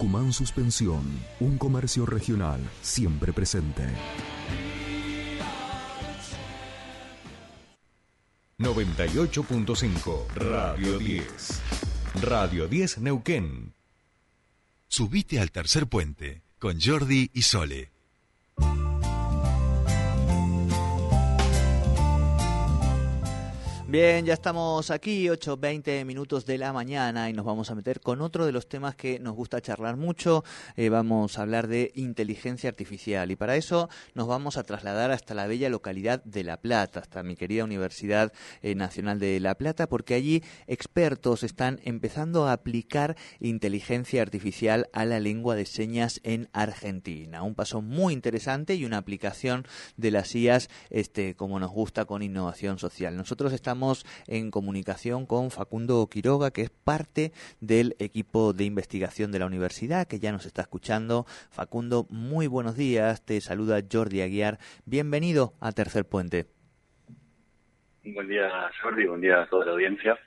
Tucumán Suspensión, un comercio regional siempre presente. 98.5 Radio 10. Radio 10 Neuquén. Subite al tercer puente con Jordi y Sole. Bien, ya estamos aquí, 8, 20 minutos de la mañana y nos vamos a meter con otro de los temas que nos gusta charlar mucho. Eh, vamos a hablar de inteligencia artificial y para eso nos vamos a trasladar hasta la bella localidad de La Plata, hasta mi querida Universidad eh, Nacional de La Plata, porque allí expertos están empezando a aplicar inteligencia artificial a la lengua de señas en Argentina. Un paso muy interesante y una aplicación de las IAS, este, como nos gusta, con innovación social. Nosotros estamos en comunicación con Facundo Quiroga, que es parte del equipo de investigación de la universidad, que ya nos está escuchando. Facundo, muy buenos días. Te saluda Jordi Aguiar. Bienvenido a Tercer Puente. Buen día, Jordi. Buen día a toda la audiencia.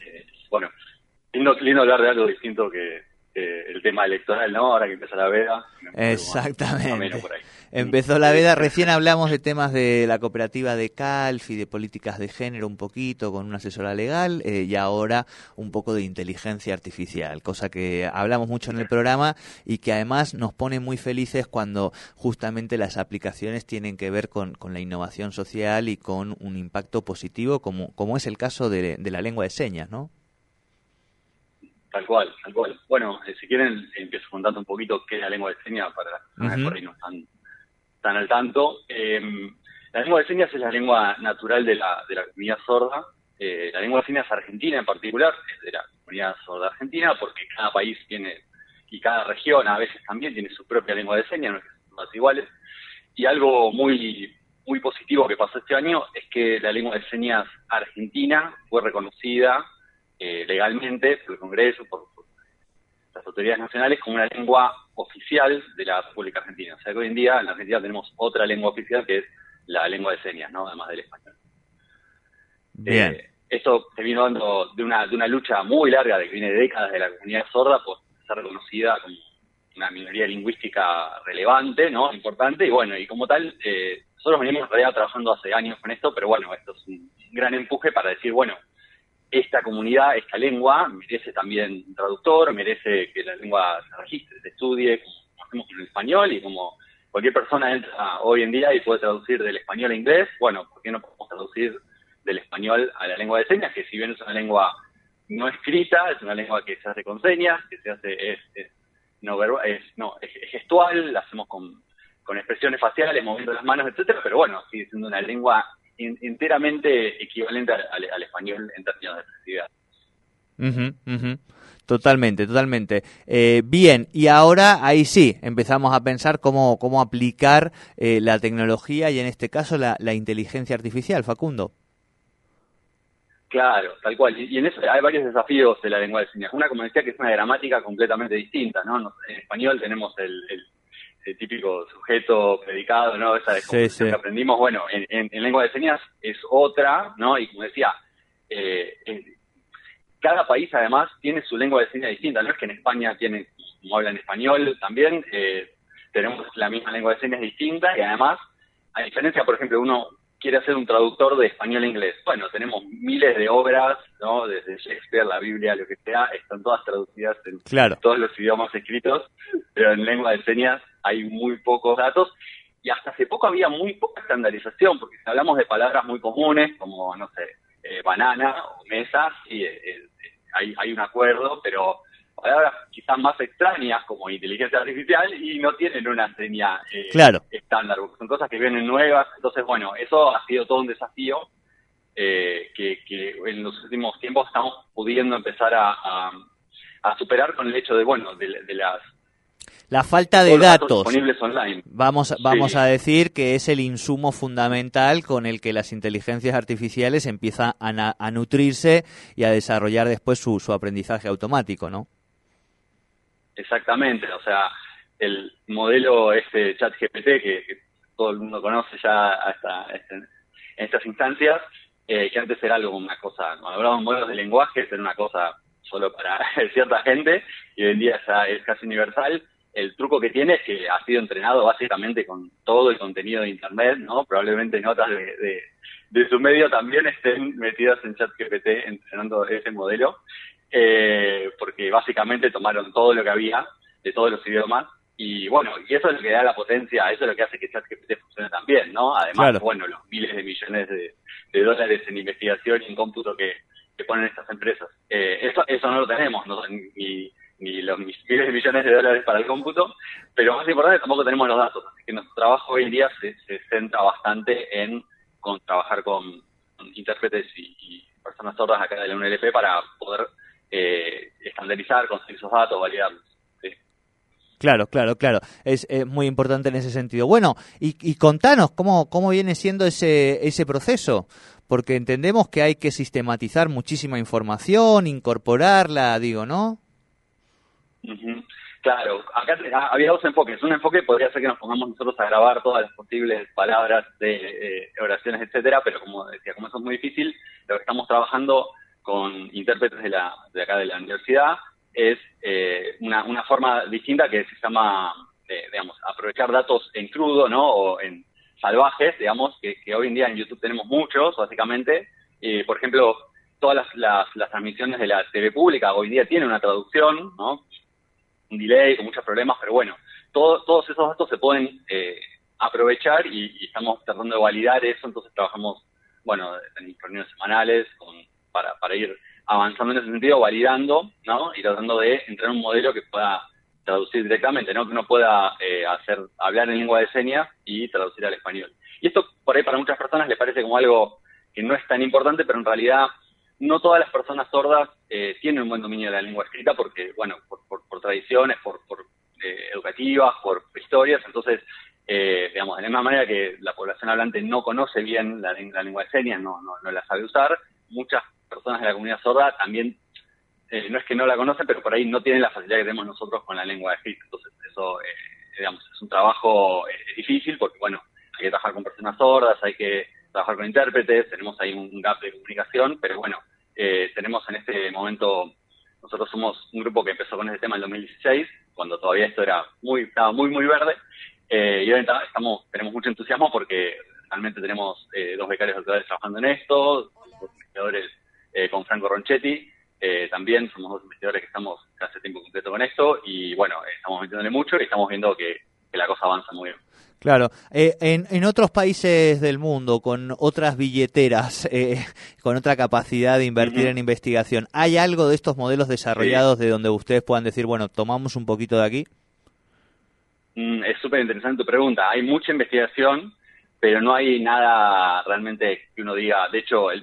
Eh, bueno, lindo, lindo hablar de algo distinto que, el tema electoral, ¿no? Ahora que empieza la veda. Exactamente. Empezó la veda, recién hablamos de temas de la cooperativa de Calfi, de políticas de género un poquito con una asesora legal eh, y ahora un poco de inteligencia artificial, cosa que hablamos mucho en el programa y que además nos pone muy felices cuando justamente las aplicaciones tienen que ver con, con la innovación social y con un impacto positivo como, como es el caso de, de la lengua de señas, ¿no? Tal cual, tal cual. Bueno, eh, si quieren, empiezo contando un poquito qué es la lengua de señas para las uh no están tan al tanto. Em, la lengua de señas es la lengua natural de la, de la comunidad sorda. Eh, la lengua de señas argentina en particular es de la comunidad sorda argentina porque cada país tiene, y cada región a veces también tiene su propia lengua de señas, no son todas iguales. Y algo muy, muy positivo que pasó este año es que la lengua de señas argentina fue reconocida eh, legalmente por el Congreso, por, las autoridades nacionales, como una lengua oficial de la República Argentina. O sea que hoy en día en la Argentina tenemos otra lengua oficial que es la lengua de señas, ¿no? Además del español. Bien. Eh, esto se vino dando de una, de una lucha muy larga de que viene de décadas de la comunidad sorda por ser reconocida como una minoría lingüística relevante, ¿no? Importante, y bueno, y como tal, eh, nosotros venimos en realidad trabajando hace años con esto, pero bueno, esto es un gran empuje para decir, bueno, esta comunidad, esta lengua, merece también un traductor, merece que la lengua se registre, se estudie, como hacemos con el español y como cualquier persona entra hoy en día y puede traducir del español a inglés, bueno, ¿por qué no podemos traducir del español a la lengua de señas? Que si bien es una lengua no escrita, es una lengua que se hace con señas, que se hace, es, no, es, no, es, gestual, la hacemos con, con expresiones faciales, moviendo las manos, etcétera, pero bueno, sigue siendo una lengua enteramente equivalente al, español en términos de expresividad. Totalmente, totalmente. Eh, bien, y ahora ahí sí, empezamos a pensar cómo, cómo aplicar eh, la tecnología y en este caso la, inteligencia artificial, Facundo. Claro, tal cual. Y, en eso hay varios desafíos de la lengua de señas. Una, como decía, que es una gramática completamente distinta, ¿no? En español tenemos el el típico sujeto predicado, ¿no? Esa de que aprendimos, bueno, en, lengua de señas es otra, ¿no? Y como decía, eh, cada país además tiene su lengua de señas distinta, no es que en España tienen, como hablan español también, eh, tenemos la misma lengua de señas distinta y además, a diferencia, por ejemplo, uno quiere hacer un traductor de español a inglés. Bueno, tenemos miles de obras, ¿no? Desde Shakespeare, la Biblia, lo que sea, están todas traducidas en todos los idiomas escritos, pero en lengua de señas hay muy pocos datos y hasta hace poco había muy poca estandarización, porque si hablamos de palabras muy comunes, como, no sé, eh, banana o mesa, sí, eh, eh, hay, hay un acuerdo, pero palabras quizás más extrañas como inteligencia artificial y no tienen una seña estándar, son cosas que vienen nuevas, entonces bueno, eso ha sido todo un desafío que, en los últimos tiempos estamos pudiendo empezar a, a, superar con el hecho de, bueno, de las la falta de datos, online. Vamos, vamos a decir que es el insumo fundamental con el que las inteligencias artificiales empiezan a, nutrirse y a desarrollar después su, su aprendizaje automático, ¿no? Exactamente, o sea, el modelo este chat GPT que, todo el mundo conoce ya hasta este, en estas instancias, eh, que antes era algo, una cosa, cuando hablábamos de modelos de lenguaje, era una cosa solo para cierta gente y hoy en día ya es casi universal. El truco que tiene es que ha sido entrenado básicamente con todo el contenido de Internet, ¿no? Probablemente notas de, de, su medio también estén metidas en ChatGPT entrenando ese modelo, eh, porque básicamente tomaron todo lo que había de todos los idiomas y bueno, y eso es lo que da la potencia, eso es lo que hace que ChatGPT funcione también, ¿no? Además, bueno, los miles de millones de, dólares en investigación y en cómputo que, ponen estas empresas. Eh, eso, eso no lo tenemos, ¿no? ni, ni los miles de millones de dólares para el cómputo, pero más importante tampoco tenemos los datos. Así que nuestro trabajo hoy en día se, centra bastante en con, trabajar con, intérpretes y, personas sordas acá de la UNLP para poder eh, estandarizar, conseguir esos datos, validarlos. Claro, claro, claro. Es, muy importante en ese sentido. Bueno, y, y, contanos cómo, cómo viene siendo ese, ese proceso, porque entendemos que hay que sistematizar muchísima información, incorporarla, digo, ¿no? Claro, acá había dos enfoques. Un enfoque podría ser que nos pongamos nosotros a grabar todas las posibles palabras de eh, oraciones, etcétera, pero como decía, como eso es muy difícil, lo que estamos trabajando con intérpretes de, la, de acá de la universidad es eh, una, forma distinta que se llama, eh, digamos, aprovechar datos en crudo, ¿no? O en salvajes, digamos, que, hoy en día en YouTube tenemos muchos, básicamente. Eh, por ejemplo, todas las, las, transmisiones de la TV pública hoy en día tienen una traducción, ¿no? Un delay con muchos problemas, pero bueno, todos esos datos se pueden eh, aprovechar y, estamos tratando de validar eso, entonces trabajamos, bueno, en reuniones semanales con, para, para ir avanzando en ese sentido, validando, ¿no? Y tratando de entrar en un modelo que pueda traducir directamente, ¿no? Que uno pueda eh, hacer, hablar en lengua de señas y traducir al español. Y esto por ahí para muchas personas les parece como algo que no es tan importante, pero en realidad no todas las personas sordas eh, tienen un buen dominio de la lengua escrita porque, bueno, por, por, tradiciones, por, por eh, educativas, por historias, entonces, digamos, de la misma manera que la población hablante no conoce bien la, lengua de señas, no, no, no la sabe usar, muchas personas de la comunidad sorda también, eh, no es que no la conocen, pero por ahí no tienen la facilidad que tenemos nosotros con la lengua de escrita. Entonces, eso, eh, digamos, es un trabajo eh, difícil porque, bueno, hay que trabajar con personas sordas, hay que trabajar con intérpretes, tenemos ahí un gap de comunicación, pero bueno, tenemos en este momento, nosotros somos un grupo que empezó con este tema en 2016, cuando todavía esto era muy, estaba muy, muy verde, y hoy estamos, tenemos mucho entusiasmo porque realmente tenemos dos becarios doctorales trabajando en esto, dos investigadores eh, con Franco Ronchetti. Eh, también somos dos investigadores que estamos hace tiempo completo con esto y bueno, estamos metiéndole mucho y estamos viendo que, la cosa avanza muy bien. Claro, eh, en, en, otros países del mundo, con otras billeteras, con otra capacidad de invertir en investigación, ¿hay algo de estos modelos desarrollados de donde ustedes puedan decir, bueno, tomamos un poquito de aquí? Mm, es súper interesante tu pregunta. Hay mucha investigación, pero no hay nada realmente que uno diga. De hecho, el,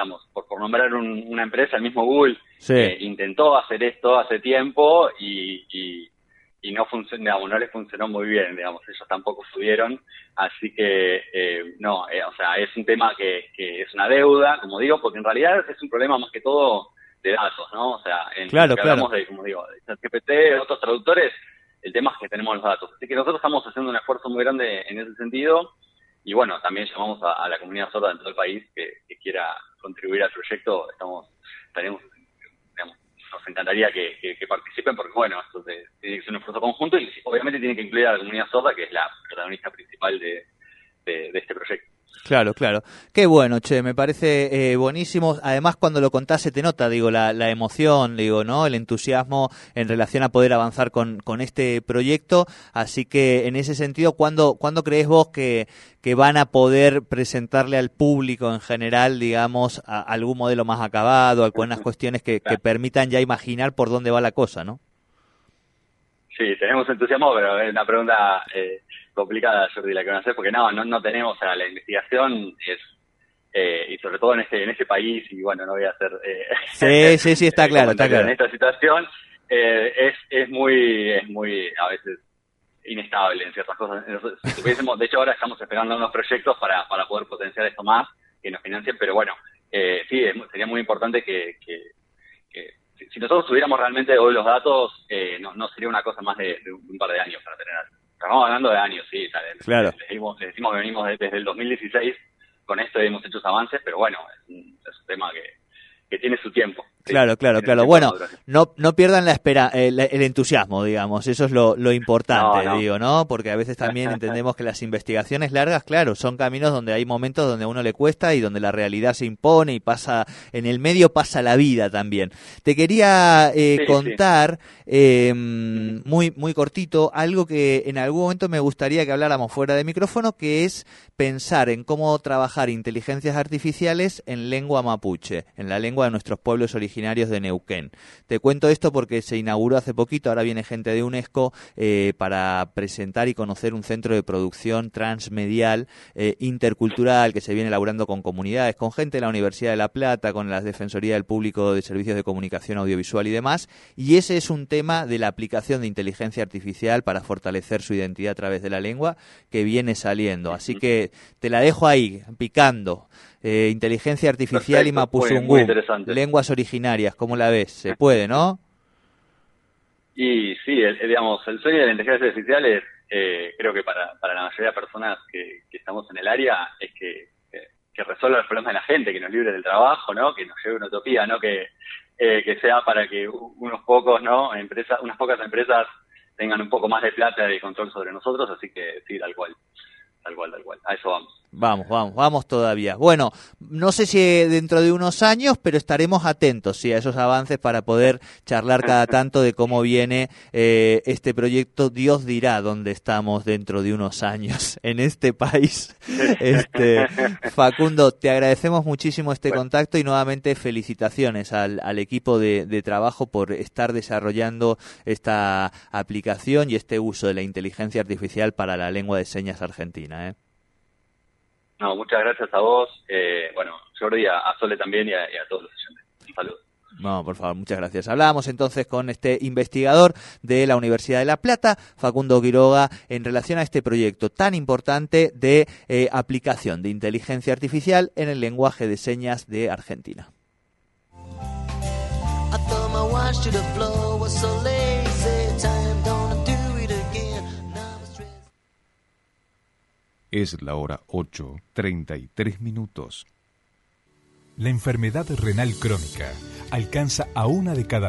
digamos, por, por nombrar una empresa, el mismo Google eh, intentó hacer esto hace tiempo y, y, no funcionó, no les funcionó muy bien, digamos, ellos tampoco subieron, así que eh, no, eh, o sea, es un tema que, que es una deuda, como digo, porque en realidad es un problema más que todo de datos, ¿no? O sea, en claro, que hablamos de, como digo, de GPT, otros traductores, el tema es que tenemos los datos. Así que nosotros estamos haciendo un esfuerzo muy grande en ese sentido y bueno, también llamamos a, la comunidad sorda en todo el país que, quiera contribuir al proyecto. Estamos, digamos, nos encantaría que, participen porque bueno, esto tiene que ser un esfuerzo conjunto y obviamente tiene que incluir a la comunidad sorda que es la protagonista principal de este proyecto. Claro, claro. Qué bueno, che, me parece eh, buenísimo. Además, cuando lo contás se te nota, digo, la, la, emoción, digo, ¿no? El entusiasmo en relación a poder avanzar con, con este proyecto. Así que, en ese sentido, ¿cuándo, ¿cuándo crees vos que, que van a poder presentarle al público en general, digamos, algún modelo más acabado, algunas cuestiones que, que permitan ya imaginar por dónde va la cosa, ¿no? Sí, tenemos entusiasmo, pero es una pregunta eh, complicada, Jordi, la que van a hacer, porque no, no, no tenemos, o sea, la investigación es, eh, y sobre todo en este, en este país, y bueno, no voy a hacer... Eh, sí, sí, sí, está claro, está claro. En esta situación eh, es, es muy, es muy, a veces, inestable en ciertas cosas. Si de hecho, ahora estamos esperando unos proyectos para, para poder potenciar esto más, que nos financien, pero bueno, eh, sí, sería muy importante que, que, si nosotros tuviéramos realmente hoy los datos, eh, no, no sería una cosa más de, un par de años para tener Estamos hablando de años, sí. Claro. Le, decimos, que venimos desde el 2016 con esto hemos hecho avances, pero bueno, es un, tema que, que tiene su tiempo. Claro, claro, claro. Bueno, no, no pierdan la espera, el, entusiasmo, digamos. Eso es lo, lo importante, digo, ¿no? Porque a veces también entendemos que las investigaciones largas, claro, son caminos donde hay momentos donde a uno le cuesta y donde la realidad se impone y pasa, en el medio pasa la vida también. Te quería eh, contar, eh, muy, muy cortito, algo que en algún momento me gustaría que habláramos fuera de micrófono, que es pensar en cómo trabajar inteligencias artificiales en lengua mapuche, en la lengua de nuestros pueblos originarios de Neuquén. Te cuento esto porque se inauguró hace poquito, ahora viene gente de UNESCO eh, para presentar y conocer un centro de producción transmedial eh, intercultural que se viene elaborando con comunidades, con gente de la Universidad de La Plata, con la Defensoría del Público de Servicios de Comunicación Audiovisual y demás. Y ese es un tema de la aplicación de inteligencia artificial para fortalecer su identidad a través de la lengua que viene saliendo. Así que te la dejo ahí, picando. Eh, inteligencia artificial y mapuzungú, lenguas originarias, ¿cómo la ves? Se puede, ¿no? Y sí, digamos, el sueño de la inteligencia artificial es, eh, creo que para, para la mayoría de personas que, estamos en el área, es que, que, resuelva los problemas de la gente, que nos libre del trabajo, ¿no? Que nos lleve una utopía, ¿no? Que, eh, que sea para que unos pocos, ¿no? Empresas, unas pocas empresas tengan un poco más de plata y control sobre nosotros, así que sí, tal cual. Tal cual, tal cual. A eso vamos. Vamos, vamos, vamos todavía. Bueno, no sé si dentro de unos años, pero estaremos atentos sí, a esos avances para poder charlar cada tanto de cómo viene eh, este proyecto. Dios dirá dónde estamos dentro de unos años en este país. Este, Facundo, te agradecemos muchísimo este contacto y nuevamente felicitaciones al, al equipo de, de trabajo por estar desarrollando esta aplicación y este uso de la inteligencia artificial para la lengua de señas argentina. ¿Eh? No, muchas gracias a vos, eh, bueno, Jordi, a, Sole también y a, todos los oyentes. Un saludo. No, por favor, muchas gracias. Hablábamos entonces con este investigador de la Universidad de La Plata, Facundo Quiroga, en relación a este proyecto tan importante de eh, aplicación de inteligencia artificial en el lenguaje de señas de Argentina. Es la hora 8.33 minutos. La enfermedad renal crónica alcanza a una de cada